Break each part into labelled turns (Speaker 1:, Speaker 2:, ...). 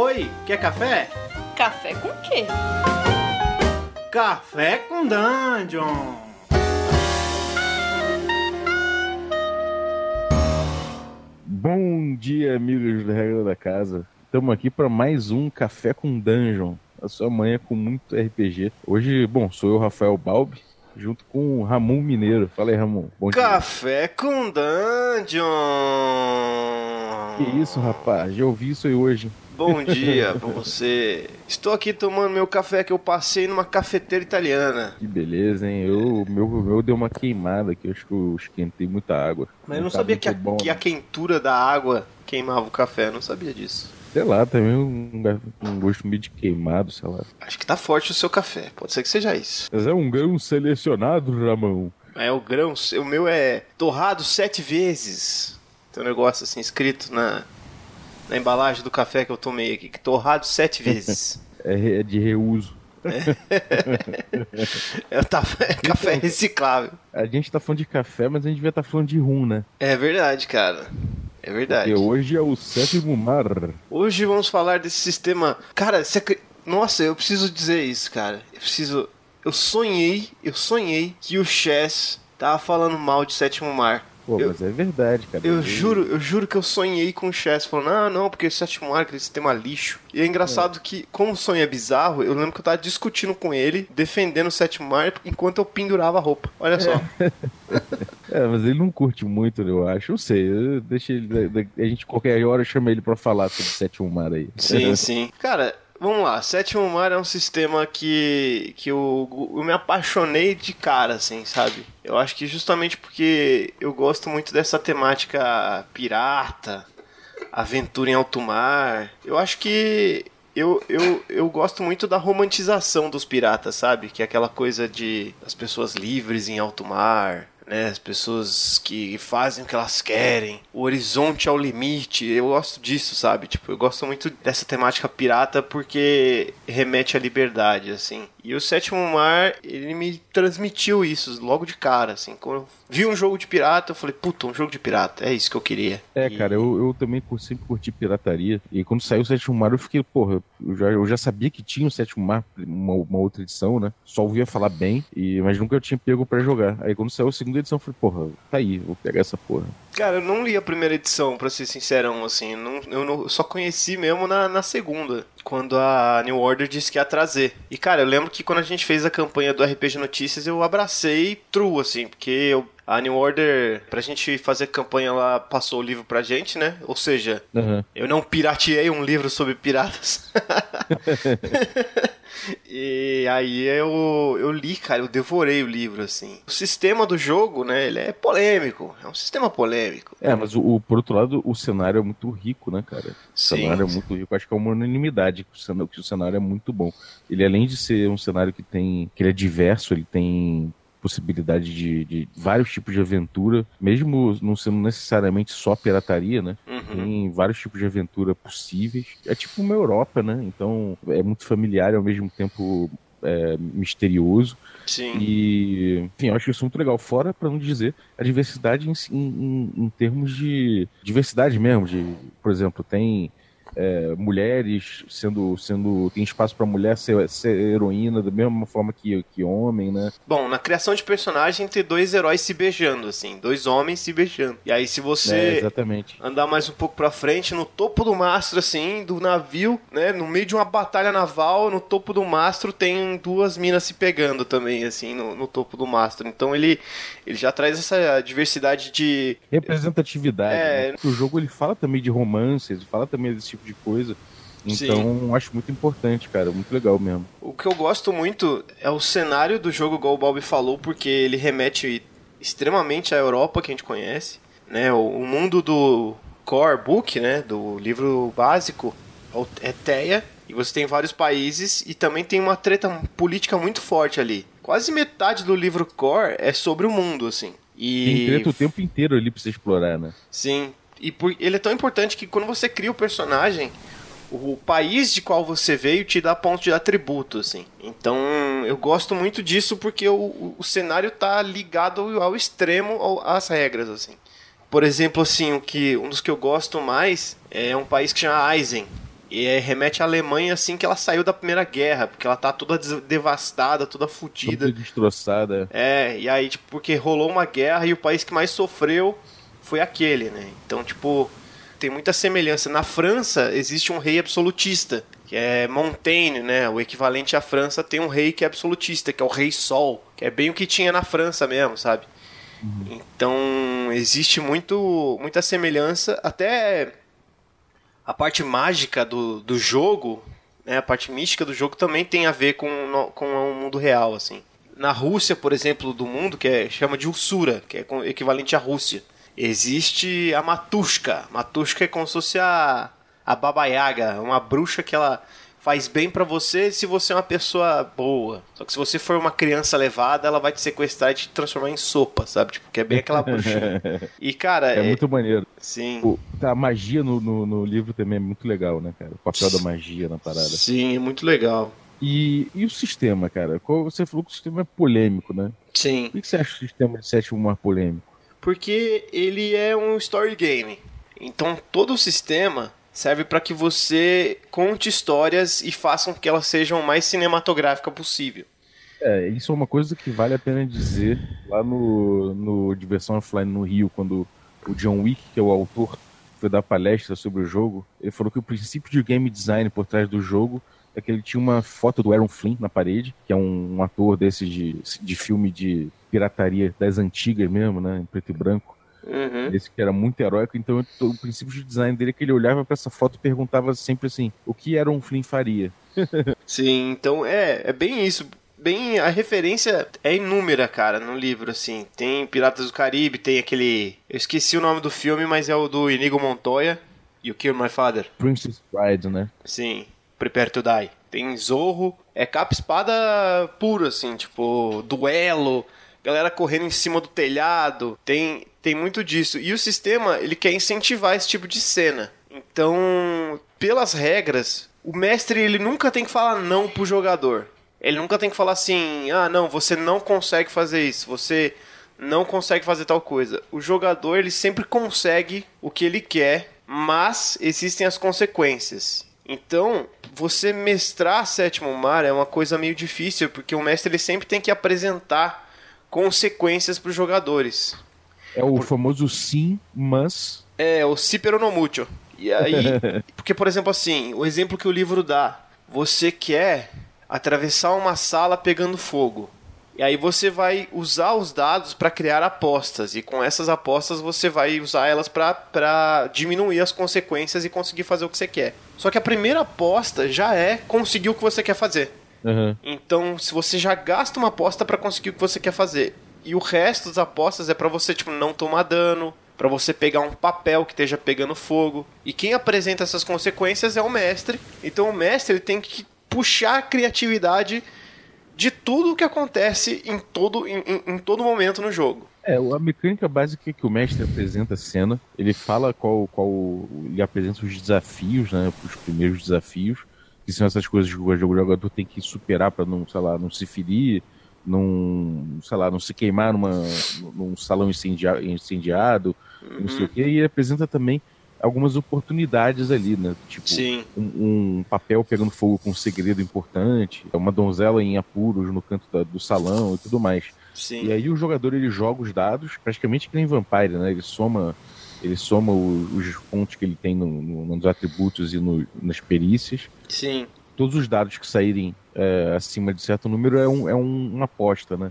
Speaker 1: Oi, quer café?
Speaker 2: Café com quê?
Speaker 1: Café com Dungeon!
Speaker 3: Bom dia, amigos da Regra da Casa. Estamos aqui para mais um Café com Dungeon. A sua manhã com muito RPG. Hoje, bom, sou eu, Rafael Balbi, junto com o Ramon Mineiro. Fala aí, Ramon. Bom
Speaker 4: Café com Dungeon!
Speaker 3: dia. Que isso, rapaz? Já ouvi isso aí hoje.
Speaker 4: Bom dia pra você. Estou aqui tomando meu café que eu passei numa cafeteira italiana.
Speaker 3: Que beleza, hein? Eu, meu, meu deu uma queimada aqui, acho que eu esquentei muita água.
Speaker 4: Mas eu não sabia que a,
Speaker 3: bom,
Speaker 4: que a
Speaker 3: né?
Speaker 4: quentura da água queimava o café, eu não sabia disso.
Speaker 3: Sei lá, também um, um gosto meio de queimado, sei lá.
Speaker 4: Acho que tá forte o seu café, pode ser que seja isso.
Speaker 3: Mas é um grão selecionado, Ramon.
Speaker 4: É o grão, o meu é torrado sete vezes. Tem um negócio assim escrito na, na embalagem do café que eu tomei aqui, que torrado sete vezes.
Speaker 3: É, é de reuso.
Speaker 4: É, o ta- é café reciclável.
Speaker 3: A gente tá falando de café, mas a gente devia estar falando de rum, né?
Speaker 4: É verdade, cara. É verdade.
Speaker 3: Porque hoje é o sétimo mar.
Speaker 4: Hoje vamos falar desse sistema. Cara, você nossa, eu preciso dizer isso, cara. Eu preciso. Eu sonhei, eu sonhei que o Chess tava falando mal de Sétimo Mar.
Speaker 3: Pô,
Speaker 4: Eu-
Speaker 3: mas é verdade, cara.
Speaker 4: Eu
Speaker 3: Ele-
Speaker 4: juro, eu juro que eu sonhei com o Chess falando, ah, não, porque Sétimo Mar, aquele sistema lixo. E é engraçado que, como o sonho é bizarro, eu lembro que eu tava discutindo com ele, defendendo o Sétimo Mar, enquanto eu pendurava a roupa. Olha só.
Speaker 3: É, mas ele não curte muito, eu acho. Eu sei, eu deixo ele. A gente qualquer hora chama ele pra falar sobre o sétimo mar aí.
Speaker 4: Sim, sim. Cara, vamos lá. Sétimo Mar é um sistema que, que eu, eu me apaixonei de cara, assim, sabe? Eu acho que justamente porque eu gosto muito dessa temática pirata, aventura em alto mar. Eu acho que eu, eu, eu gosto muito da romantização dos piratas, sabe? Que é aquela coisa de as pessoas livres em alto mar, né? As pessoas que fazem o que elas querem, o horizonte ao limite. Eu gosto disso, sabe? Tipo, eu gosto muito dessa temática pirata porque remete à liberdade, assim. E o Sétimo Mar, ele me transmitiu isso logo de cara, assim. Quando eu vi um jogo de pirata, eu falei, puta, um jogo de pirata, é isso que eu queria.
Speaker 3: É,
Speaker 4: E-
Speaker 3: cara, eu, eu também sempre curti pirataria. E quando saiu o sétimo mar, eu fiquei, porra, eu já, eu já sabia que tinha o sétimo mar, uma, uma outra edição, né? Só ouvia falar bem, e, mas nunca eu tinha pego pra jogar. Aí quando saiu a segunda edição, eu falei, porra, tá aí, vou pegar essa porra.
Speaker 4: Cara, eu não li a primeira edição, pra ser sincerão, assim. Não, eu, não- eu só conheci mesmo na, na segunda, quando a New Order disse que ia trazer. E, cara, eu lembro que quando a gente fez a campanha do RPG Notícias, eu abracei true, assim, porque eu- a New Order, pra gente fazer campanha, ela passou o livro pra gente, né? Ou seja,
Speaker 3: Aham.
Speaker 4: eu não pirateei um livro sobre piratas. e aí eu, eu li, cara, eu devorei o livro, assim. O sistema do jogo, né, ele é polêmico. É um sistema polêmico.
Speaker 3: É, mas o, o- por outro lado, o cenário é muito rico, né, cara? O
Speaker 4: Sim.
Speaker 3: cenário é muito rico. Acho que é uma unanimidade que o, cenário, que o cenário é muito bom. Ele, além de ser um cenário que tem. que ele é diverso, ele tem possibilidade de, de vários tipos de aventura, mesmo não sendo necessariamente só pirataria, né?
Speaker 4: Uhum.
Speaker 3: Tem vários tipos de aventura possíveis. É tipo uma Europa, né? Então é muito familiar e ao mesmo tempo é, misterioso.
Speaker 4: Sim.
Speaker 3: E, enfim, eu acho isso muito legal. Fora, para não dizer, a diversidade em, em- em termos de diversidade mesmo. De, por exemplo, tem é, mulheres sendo, sendo. Tem espaço para mulher ser, ser heroína da mesma forma que, que homem, né?
Speaker 4: Bom, na criação de personagem tem dois heróis se beijando, assim, dois homens se beijando. E aí, se
Speaker 3: É,
Speaker 4: você
Speaker 3: exatamente.
Speaker 4: andar mais um pouco pra frente, no topo do mastro, assim, do navio, né, no meio de uma batalha naval, no topo do mastro tem duas minas se pegando também, assim, no, no topo do mastro. Então ele, ele já traz essa diversidade de.
Speaker 3: Representatividade.
Speaker 4: É.
Speaker 3: né? O jogo ele fala também de romances, ele fala também desse tipo de coisa. Então, acho muito importante, cara. Muito legal mesmo.
Speaker 4: O que eu gosto muito é o cenário do jogo, igual o Bob falou, porque ele remete extremamente à Europa que a gente conhece, né? O, o mundo do core book, né? Do livro básico é Teia, e você tem vários países e também tem uma treta política muito forte ali. Quase metade do livro core é sobre o mundo, assim. E
Speaker 3: Tem treta o tempo inteiro ali pra você explorar, né?
Speaker 4: Sim. E por- ele é tão importante que quando você cria o personagem, o país de qual você veio te dá ponto de atributo, assim. Então, eu gosto muito disso porque o, o- cenário tá ligado ao, ao extremo ao- às regras, assim. Por exemplo, assim, o que, um dos que eu gosto mais é um país que chama Aizen. E é, remete à Alemanha assim que ela saiu da Primeira Guerra, porque ela tá toda devastada, toda fodida.
Speaker 3: Toda destroçada.
Speaker 4: É, e aí, tipo, porque rolou uma guerra e o país que mais sofreu foi aquele, né? Então, tipo, tem muita semelhança. Na França existe um rei absolutista, que é Montaigne, né? O equivalente à França tem um rei que é absolutista, que é o Rei Sol, que é bem o que tinha na França mesmo, sabe? Uhum. Então, existe muito, muita semelhança, até a parte mágica do, do jogo, né, a parte mística do jogo também tem a ver com, com o mundo real, assim. Na Rússia, por exemplo, do mundo, que é, chama de Ussura, que é equivalente à Rússia, existe a Matushka. Matushka é como se fosse a, a Baba Yaga, uma bruxa que ela faz bem para você se você é uma pessoa boa. Só que se você for uma criança levada, ela vai te sequestrar e te transformar em sopa, sabe? Tipo, que é bem aquela bruxinha. E, cara...
Speaker 3: É, é... muito maneiro.
Speaker 4: Sim.
Speaker 3: O, a magia no, no, no, livro também é muito legal, né, cara? O papel da magia na parada.
Speaker 4: Sim, é muito legal.
Speaker 3: E, e o sistema, cara? Você falou que o sistema é polêmico, né?
Speaker 4: Sim.
Speaker 3: Por que você acha o sistema de sétimo mais polêmico?
Speaker 4: Porque ele é um story game. Então todo o sistema serve para que você conte histórias e faça com que elas sejam o mais cinematográfica possível.
Speaker 3: É, isso é uma coisa que vale a pena dizer lá no, no Diversão Offline no Rio, quando o John Wick, que é o autor, foi dar palestra sobre o jogo, ele falou que o princípio de game design por trás do jogo é que ele tinha uma foto do Aaron Flynn na parede, que é um, um ator desse de, de filme de pirataria das antigas mesmo, né, em preto e branco.
Speaker 4: Uhum.
Speaker 3: Esse que era muito heróico, então o princípio de design dele é que ele olhava para essa foto e perguntava sempre assim: o que era um Flynn faria?
Speaker 4: Sim, então é, é bem isso. Bem, a referência é inúmera, cara, no livro, assim. Tem Piratas do Caribe, tem aquele. Eu esqueci o nome do filme, mas é o do Inigo Montoya. You Kill My Father.
Speaker 3: Princess Bride, né?
Speaker 4: Sim. Prepare to Die. Tem Zorro. É capa espada puro, assim, tipo, duelo galera correndo em cima do telhado, tem, tem muito disso. E o sistema, ele quer incentivar esse tipo de cena. Então, pelas regras, o mestre ele nunca tem que falar não pro jogador. Ele nunca tem que falar assim: "Ah, não, você não consegue fazer isso. Você não consegue fazer tal coisa". O jogador, ele sempre consegue o que ele quer, mas existem as consequências. Então, você mestrar sétimo mar é uma coisa meio difícil, porque o mestre ele sempre tem que apresentar consequências para os jogadores.
Speaker 3: É o Por... famoso sim, mas.
Speaker 4: É, o si pero no mucho. E aí, porque por exemplo assim, o exemplo que o livro dá, você quer atravessar uma sala pegando fogo. E aí você vai usar os dados para criar apostas e com essas apostas você vai usar elas para diminuir as consequências e conseguir fazer o que você quer. Só que a primeira aposta já é conseguir o que você quer fazer.
Speaker 3: Uhum.
Speaker 4: Então, se você já gasta uma aposta para conseguir o que você quer fazer, e o resto das apostas é para você tipo não tomar dano, para você pegar um papel que esteja pegando fogo. E quem apresenta essas consequências é o mestre. Então o mestre ele tem que puxar a criatividade de tudo o que acontece em todo, em, em, todo momento no jogo.
Speaker 3: É, a mecânica básica é que o mestre apresenta a cena, ele fala qual, qual ele apresenta os desafios, né, os primeiros desafios, que são essas coisas que o jogador tem que superar para não, sei lá, não se ferir, não, sei lá, não se queimar numa, num salão incendia, incendiado, uhum. não sei o uhum. quê. E ele apresenta também algumas oportunidades ali, né? Tipo, um, um, papel pegando fogo com um segredo importante, uma donzela em apuros no canto da, do salão e tudo mais.
Speaker 4: Sim.
Speaker 3: E aí o jogador ele joga os dados, praticamente que nem Vampire, né? Ele soma ele soma o, os pontos que ele tem no, no, nos atributos e no, nas perícias.
Speaker 4: Sim.
Speaker 3: Todos os dados que saírem é, acima de certo número é, um, é um, uma aposta, né?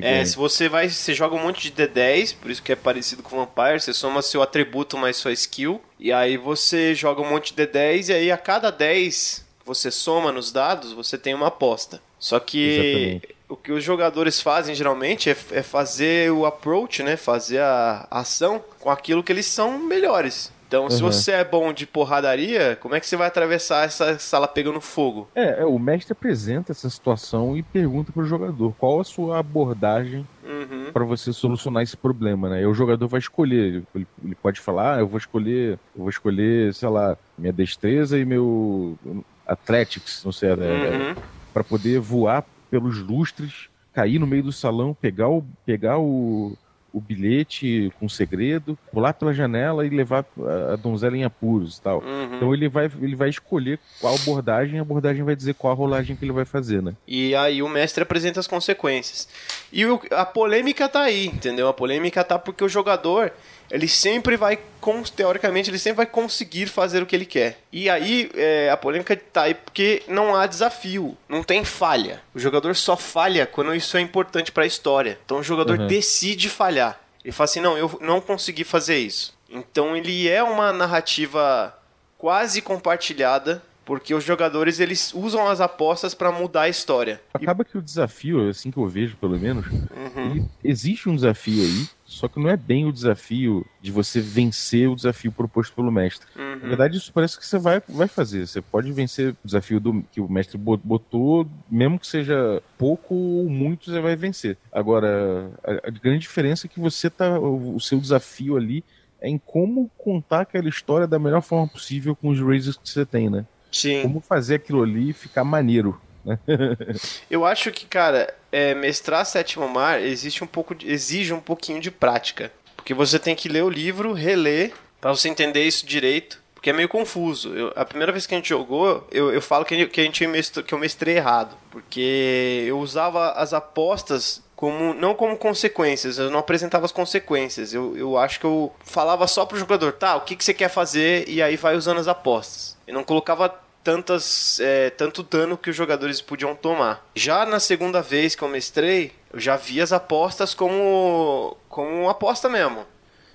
Speaker 4: É, se você vai. Você joga um monte de D10, por isso que é parecido com Vampire, você soma seu atributo mais sua skill. E aí você joga um monte de D10 e aí a cada 10 que você soma nos dados, você tem uma aposta. Só que Exatamente o que os jogadores fazem geralmente é, é fazer o approach, né? Fazer a, ação com aquilo que eles são melhores. Então, uhum. se você é bom de porradaria, como é que você vai atravessar essa sala pegando fogo?
Speaker 3: É, é o mestre apresenta essa situação e pergunta pro jogador qual a sua abordagem
Speaker 4: uhum.
Speaker 3: para você solucionar esse problema, né? E o jogador vai escolher, ele, ele pode falar, ah, eu vou escolher, eu vou escolher, sei lá, minha destreza e meu athletics, não sei, né? uhum. para poder voar pelos lustres, cair no meio do salão, pegar o, pegar o, o bilhete com segredo, pular pela janela e levar a donzela em apuros e tal. Uhum. Então ele vai, ele vai escolher qual abordagem, a abordagem vai dizer qual a rolagem que ele vai fazer, né?
Speaker 4: E aí o mestre apresenta as consequências. E o, a polêmica tá aí, entendeu? A polêmica tá porque o jogador ele sempre vai, teoricamente, ele sempre vai conseguir fazer o que ele quer. E aí é, a polêmica tá aí porque não há desafio, não tem falha. O jogador só falha quando isso é importante para a história. Então o jogador uhum. decide falhar. Ele fala assim: não, eu não consegui fazer isso. Então ele é uma narrativa quase compartilhada porque os jogadores eles usam as apostas para mudar a história.
Speaker 3: Acaba que o desafio, assim que eu vejo pelo menos, uhum. existe um desafio aí, só que não é bem o desafio de você vencer o desafio proposto pelo mestre. Uhum. Na verdade, isso parece que você vai, vai fazer. Você pode vencer o desafio do, que o mestre botou, mesmo que seja pouco ou muito, você vai vencer. Agora, a, a grande diferença é que você tá. O, o seu desafio ali é em como contar aquela história da melhor forma possível com os razors que você tem, né?
Speaker 4: Sim.
Speaker 3: Como fazer aquilo ali ficar maneiro. Né?
Speaker 4: Eu acho que, cara, é, mestrar Sétimo Mar existe um pouco de, exige um pouquinho de prática. Porque você tem que ler o livro, reler, para você entender isso direito. Porque é meio confuso. Eu, a primeira vez que a gente jogou, eu, eu falo que, que, a gente mestrou, que eu mestrei errado. Porque eu usava as apostas como não como consequências, eu não apresentava as consequências. Eu, eu acho que eu falava só pro jogador, tá, o que, que você quer fazer, e aí vai usando as apostas. Eu não colocava tantas é, tanto dano que os jogadores podiam tomar. Já na segunda vez que eu mestrei, eu já vi as apostas como como aposta mesmo.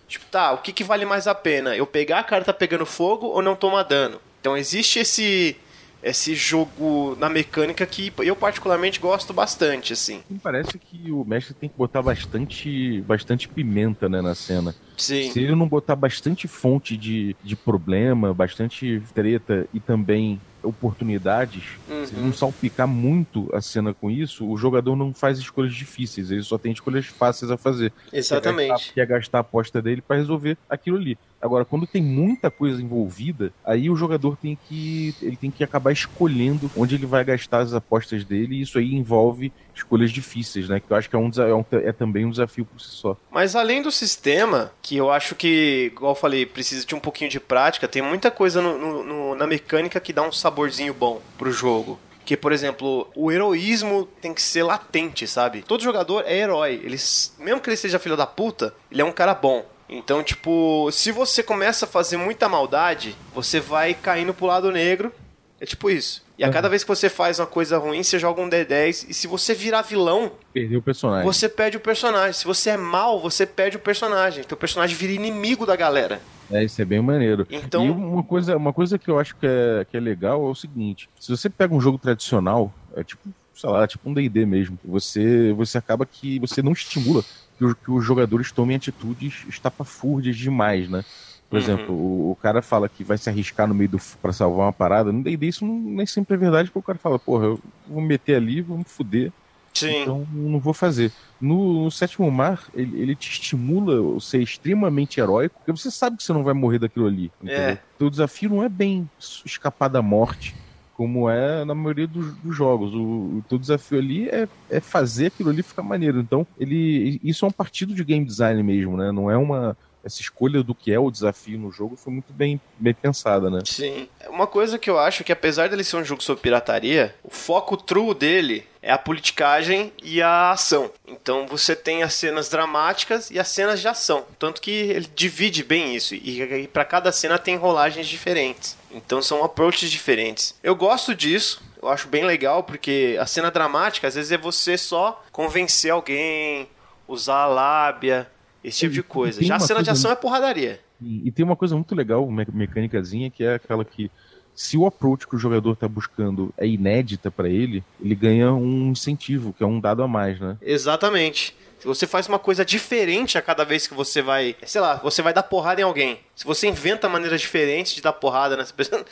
Speaker 4: Tipo, tá, o que, que vale mais a pena? Eu pegar a carta pegando fogo ou não tomar dano? Então existe esse esse jogo na mecânica que eu particularmente gosto bastante, assim.
Speaker 3: Me parece que o mestre tem que botar bastante, bastante pimenta né, na cena.
Speaker 4: Sim.
Speaker 3: Se ele não botar bastante fonte de, de problema, bastante treta e também oportunidades, uhum. se não salpicar muito a cena com isso, o jogador não faz escolhas difíceis, ele só tem escolhas fáceis a fazer.
Speaker 4: Exatamente.
Speaker 3: Que é gastar, que é gastar a aposta dele para resolver aquilo ali. Agora, quando tem muita coisa envolvida, aí o jogador tem que ele tem que acabar escolhendo onde ele vai gastar as apostas dele, e isso aí envolve escolhas difíceis, né? Que eu acho que é, um, é, é também um desafio por si só.
Speaker 4: Mas além do sistema, que eu acho que, igual eu falei, precisa de um pouquinho de prática, tem muita coisa no, no, no, na mecânica que dá um saborzinho bom pro jogo. Que, por exemplo, o heroísmo tem que ser latente, sabe? Todo jogador é herói. Eles, mesmo que ele seja filho da puta, ele é um cara bom. Então, tipo, se você começa a fazer muita maldade, você vai caindo pro lado negro. É tipo isso. E a cada vez que você faz uma coisa ruim, você joga um D10. E se você virar vilão,
Speaker 3: perdeu o personagem.
Speaker 4: Você perde o personagem. Se você é mal, você perde o personagem. O personagem vira inimigo da galera.
Speaker 3: É, isso é bem maneiro. Então... E uma coisa, uma coisa que eu acho que é, que é legal é o seguinte: se você pega um jogo tradicional, é tipo, sei lá, tipo um DD mesmo, você, você acaba que você não estimula que, que os jogadores tomem atitudes estapafúrdias demais, né? Por uhum. exemplo, o, o, cara fala que vai se arriscar no meio do para salvar uma parada, no D&D isso não, nem sempre é verdade, porque o cara fala, porra, eu vou me meter ali, vou me fuder,
Speaker 4: Sim.
Speaker 3: então não vou fazer. No, no Sétimo Mar, ele, ele, te estimula a ser extremamente heróico, porque você sabe que você não vai morrer daquilo ali. É. Então o desafio não é bem escapar da morte, como é na maioria dos, dos jogos. O, o teu desafio ali é, é fazer aquilo ali ficar maneiro. Então, ele isso é um partido de game design mesmo, né? Não é uma essa escolha do que é o desafio no jogo foi muito bem, bem pensada, né?
Speaker 4: Sim. Uma coisa que eu acho que apesar dele ser um jogo sobre pirataria, o foco true dele é a politicagem e a ação. Então você tem as cenas dramáticas e as cenas de ação. Tanto que ele divide bem isso. E, e para cada cena tem rolagens diferentes. Então são approaches diferentes. Eu gosto disso. Eu acho bem legal porque a cena dramática às vezes é você só convencer alguém, usar a lábia, esse tipo de coisa. Já a cena de ação é porradaria.
Speaker 3: E, tem uma coisa muito legal, me mecânicazinha, que é aquela que se o approach que o jogador está buscando é inédita para ele, ele ganha um incentivo, que é um dado a mais, né?
Speaker 4: Exatamente. Se você faz uma coisa diferente a cada vez que você vai, sei lá, você vai dar porrada em alguém. Se você inventa maneiras diferentes de dar porrada nessa pessoa,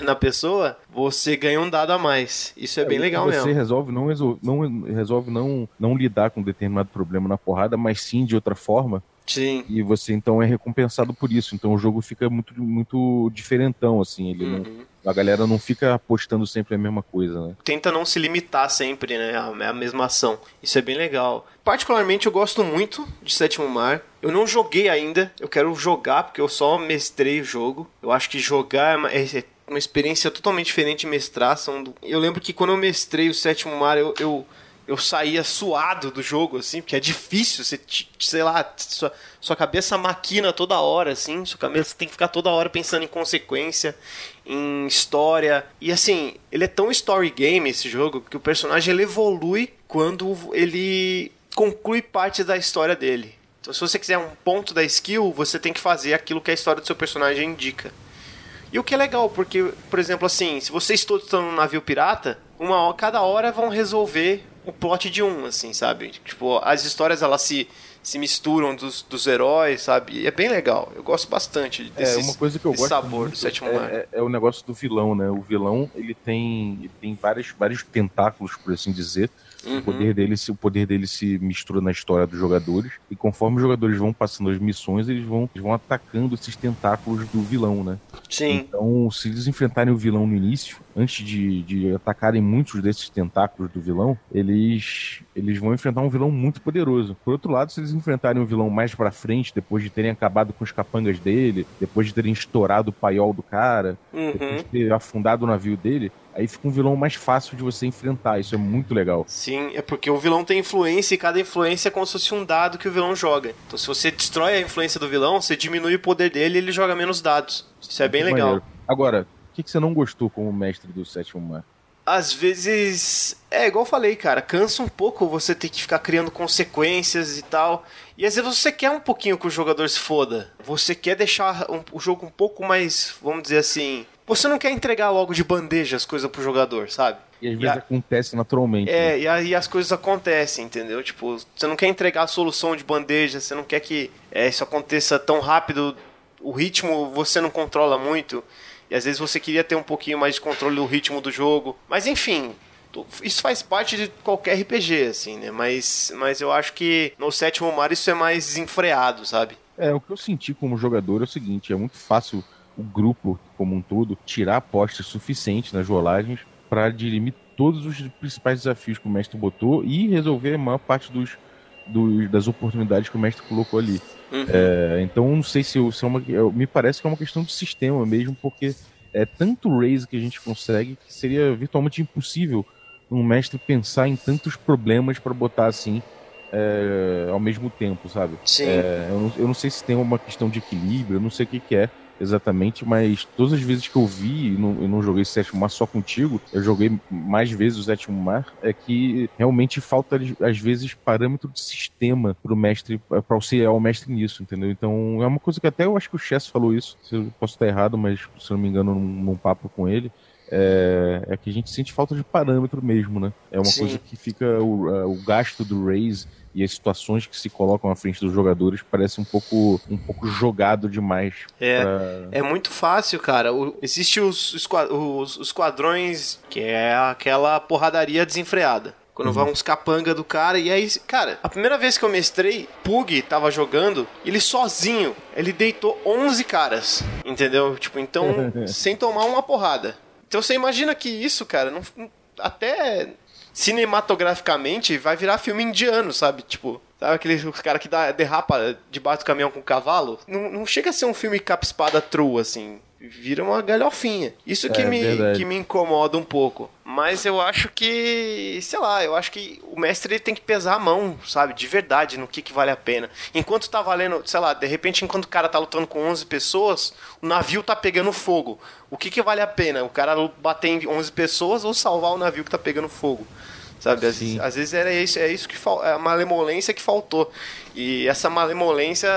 Speaker 4: na pessoa, você ganha um dado a mais. Isso é, é bem legal
Speaker 3: você
Speaker 4: mesmo.
Speaker 3: Você resolve não, resolve, não, resolve não, não lidar com um determinado problema na porrada, mas sim de outra forma.
Speaker 4: Sim.
Speaker 3: E você então é recompensado por isso. Então o jogo fica muito, muito diferentão, assim. Ele uhum. não, a galera não fica apostando sempre a mesma coisa, né?
Speaker 4: Tenta não se limitar sempre, né? A, a mesma ação. Isso é bem legal. Particularmente eu gosto muito de Sétimo Mar. Eu não joguei ainda, eu quero jogar porque eu só mestrei o jogo. Eu acho que jogar é, é uma experiência totalmente diferente de mestrar. São... Eu lembro que quando eu mestrei o Sétimo Mar, eu, eu eu saía suado do jogo, assim, porque é difícil, você, sei lá, sua, sua cabeça maquina toda hora, assim, sua cabeça tem que ficar toda hora pensando em consequência, em história. E assim, ele é tão story game esse jogo que o personagem ele evolui quando ele conclui parte da história dele. Então, se você quiser um ponto da skill, você tem que fazer aquilo que a história do seu personagem indica. E o que é legal, porque, por exemplo, assim, se vocês todos estão num navio pirata, uma cada hora vão resolver o plot de um, assim, sabe? Tipo, as histórias elas se, se misturam dos, dos heróis, sabe? E é bem legal. Eu gosto bastante desse,
Speaker 3: é, uma coisa que eu gosto
Speaker 4: sabor do sétimo
Speaker 3: é. É, é, o negócio do vilão, né? O vilão, ele tem, ele tem vários, vários tentáculos, por assim dizer. Uhum. O, poder dele, o poder dele se mistura na história dos jogadores. E conforme os jogadores vão passando as missões, eles vão, eles vão atacando esses tentáculos do vilão, né?
Speaker 4: Sim.
Speaker 3: Então, se eles enfrentarem o vilão no início, antes de, de atacarem muitos desses tentáculos do vilão, eles, eles vão enfrentar um vilão muito poderoso. Por outro lado, se eles enfrentarem o vilão mais pra frente, depois de terem acabado com os capangas dele, depois de terem estourado o paiol do cara,
Speaker 4: uhum.
Speaker 3: depois de ter afundado o navio dele, aí fica um vilão mais fácil de você enfrentar. Isso é muito legal.
Speaker 4: Sim, é porque o vilão tem influência e cada influência é como se fosse um dado que o vilão joga. Então, se você destrói a influência do vilão, você diminui o poder dele e ele joga menos dados. Isso é bem legal. Maneiro.
Speaker 3: Agora, que, que você não gostou como mestre do sétimo mar?
Speaker 4: Às vezes, é igual eu falei, cara, cansa um pouco você ter que ficar criando consequências e tal. E às vezes você quer um pouquinho que o jogador se foda. Você quer deixar um, o jogo um pouco mais, vamos dizer assim. Você não quer entregar logo de bandeja as coisas pro jogador, sabe?
Speaker 3: E às vezes a... acontece naturalmente.
Speaker 4: É, né? e aí as coisas acontecem, entendeu? Tipo, você não quer entregar a solução de bandeja, você não quer que é, isso aconteça tão rápido o ritmo você não controla muito. E às vezes você queria ter um pouquinho mais de controle do ritmo do jogo. Mas enfim, isso faz parte de qualquer RPG, assim, né? Mas, mas eu acho que no sétimo mar isso é mais desenfreado, sabe?
Speaker 3: É, o que eu senti como jogador é o seguinte: é muito fácil o grupo como um todo tirar apostas suficientes nas rolagens para dirimir todos os principais desafios que o mestre botou e resolver a maior parte dos, dos das oportunidades que o mestre colocou ali. Uhum. É, então não sei se, se é uma. Me parece que é uma questão de sistema mesmo, porque é tanto raise que a gente consegue que seria virtualmente impossível um mestre pensar em tantos problemas para botar assim é, ao mesmo tempo, sabe?
Speaker 4: Sim.
Speaker 3: É, eu, não, eu, não, sei se tem uma questão de equilíbrio, eu não sei o que, que é exatamente, mas todas as vezes que eu vi, e não, eu não joguei Sétimo Mar só contigo, eu joguei mais vezes o Sétimo Mar, é que realmente falta, às vezes, parâmetro de sistema pro mestre, para auxiliar o mestre nisso, entendeu? Então é uma coisa que até eu acho que o Chess falou isso, se eu posso estar errado, mas se não me engano, num, num papo com ele, é, é, que a gente sente falta de parâmetro mesmo, né? É uma Sim. coisa que fica o, o gasto do raise e as situações que se colocam à frente dos jogadores parece um pouco um pouco jogado demais.
Speaker 4: É, pra... é muito fácil, cara. O, existe os, os, os quadrões que é aquela porradaria desenfreada. Quando uhum. vai uns capanga do cara. E aí, cara, a primeira vez que eu mestrei, Pug tava jogando, ele sozinho, ele deitou 11 caras. Entendeu? Tipo, então, sem tomar uma porrada. Então você imagina que isso, cara, não, até cinematograficamente vai virar filme indiano, sabe? Tipo, sabe aquele cara que dá, derrapa debaixo do caminhão com o cavalo? Não, não chega a ser um filme capa-espada true, assim vira uma galhofinha. Isso que, é, me, que me incomoda um pouco. Mas eu acho que, sei lá, eu acho que o mestre ele tem que pesar a mão, sabe, de verdade, no que, que vale a pena. Enquanto tá valendo, sei lá, de repente, enquanto o cara tá lutando com 11 pessoas, o navio tá pegando fogo. O que, que vale a pena? O cara bater em 11 pessoas ou salvar o navio que tá pegando fogo? Sabe, às, às, vezes era isso, é isso que é a malemolência que faltou. E essa malemolência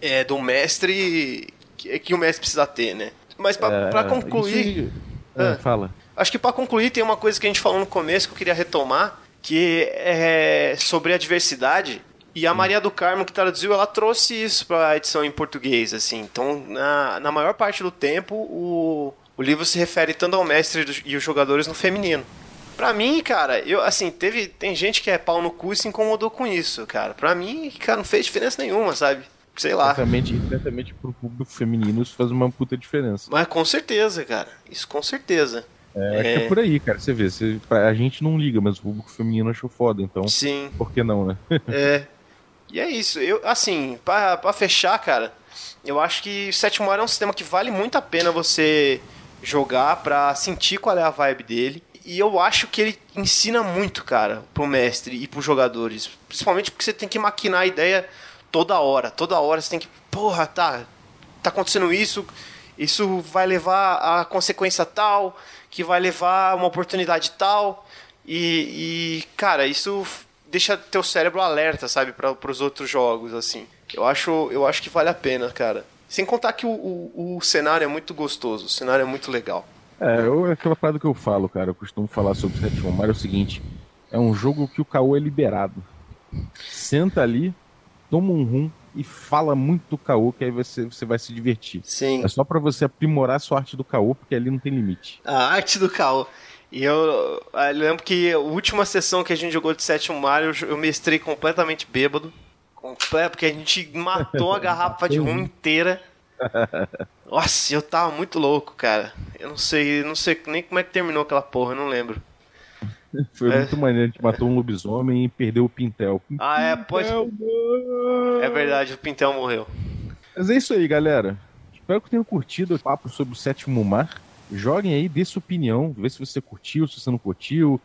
Speaker 4: é do mestre que, que o mestre precisa ter, né? Mas para é, concluir.
Speaker 3: É, fala.
Speaker 4: Acho que para concluir, tem uma coisa que a gente falou no começo que eu queria retomar, que é sobre a diversidade. E a Maria do Carmo, que traduziu, ela trouxe isso para a edição em português, assim. Então, na, na maior parte do tempo, o, o livro se refere tanto ao mestre e os jogadores no feminino. Pra mim, cara, eu, assim, teve, tem gente que é pau no cu e se incomodou com isso, cara. Pra mim, cara, não fez diferença nenhuma, sabe? Sei lá.
Speaker 3: Certamente, certamente pro público feminino isso faz uma puta diferença.
Speaker 4: Mas com certeza, cara. Isso com certeza.
Speaker 3: É, acho que é por aí, cara. Você vê, você, a gente não liga, mas o público feminino achou foda, então.
Speaker 4: Sim.
Speaker 3: Por que não, né?
Speaker 4: é. E é isso. Eu, assim, pra, pra fechar, cara, eu acho que o Sétimo Ar é um sistema que vale muito a pena você jogar pra sentir qual é a vibe dele. E eu acho que ele ensina muito, cara, pro mestre e pros jogadores. Principalmente porque você tem que maquinar a ideia toda hora. Toda hora você tem que. Porra, tá. Tá acontecendo isso. Isso vai levar a consequência tal. Que vai levar uma oportunidade tal. E, e cara, isso deixa teu cérebro alerta, sabe, para os outros jogos, assim. Eu acho, eu acho que vale a pena, cara. Sem contar que o, o, o cenário é muito gostoso, o cenário é muito legal.
Speaker 3: É, eu, é aquela parada que eu falo, cara, eu costumo falar sobre o Sétimo Mario é o seguinte: é um jogo que o caô é liberado. Senta ali, toma um rum e fala muito do caô, que aí você, você vai se divertir.
Speaker 4: Sim.
Speaker 3: É só para você aprimorar a sua arte do caô, porque ali não tem limite.
Speaker 4: A arte do caô. E eu, eu, lembro que a última sessão que a gente jogou de sétimo Mario, eu mestrei completamente bêbado. Completo, porque a gente matou a garrafa de rum inteira. Nossa, eu tava muito louco, cara. Eu não sei, não sei nem como é que terminou aquela porra, eu não lembro.
Speaker 3: Foi é. muito maneiro, a gente matou um lobisomem e perdeu o Pintel.
Speaker 4: Ah, é, pode. É verdade, o Pintel morreu.
Speaker 3: Mas é isso aí, galera. Espero que tenham curtido o papo sobre o sétimo mar. Joguem aí, dê sua opinião, vê se você curtiu, se você não curtiu,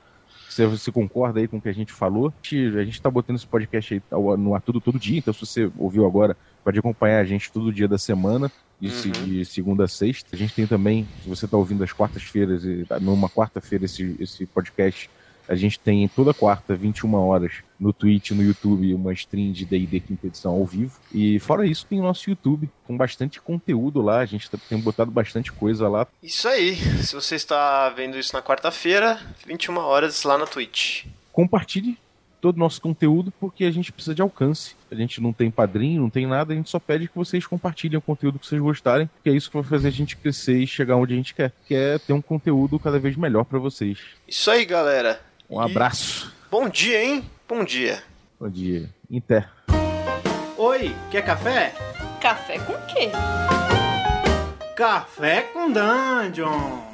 Speaker 3: se você concorda aí com o que a gente falou. A gente tá botando esse podcast aí no ar tudo todo dia, então se você ouviu agora, pode acompanhar a gente todo dia da semana, de, uhum. de segunda a sexta. A gente tem também, se você tá ouvindo às quartas-feiras, numa quarta-feira esse, esse podcast a gente tem toda quarta, 21 horas, no Twitch, no YouTube, uma stream de D&D quinta edição ao vivo. E fora isso, tem o nosso YouTube, com bastante conteúdo lá. A gente tá, tem botado bastante coisa lá.
Speaker 4: Isso aí. Se você está vendo isso na quarta-feira, 21 horas lá na Twitch.
Speaker 3: Compartilhe todo o nosso conteúdo, porque a gente precisa de alcance. A gente não tem padrinho, não tem nada, a gente só pede que vocês compartilhem o conteúdo que vocês gostarem, que é isso que vai fazer a gente crescer e chegar onde a gente quer, que é ter um conteúdo cada vez melhor para vocês.
Speaker 4: Isso aí, galera.
Speaker 3: Um abraço.
Speaker 4: Bom dia, hein? Bom dia.
Speaker 3: Bom dia. Inter.
Speaker 1: Oi, quer café?
Speaker 2: Café com quê?
Speaker 1: Café com Dungeon.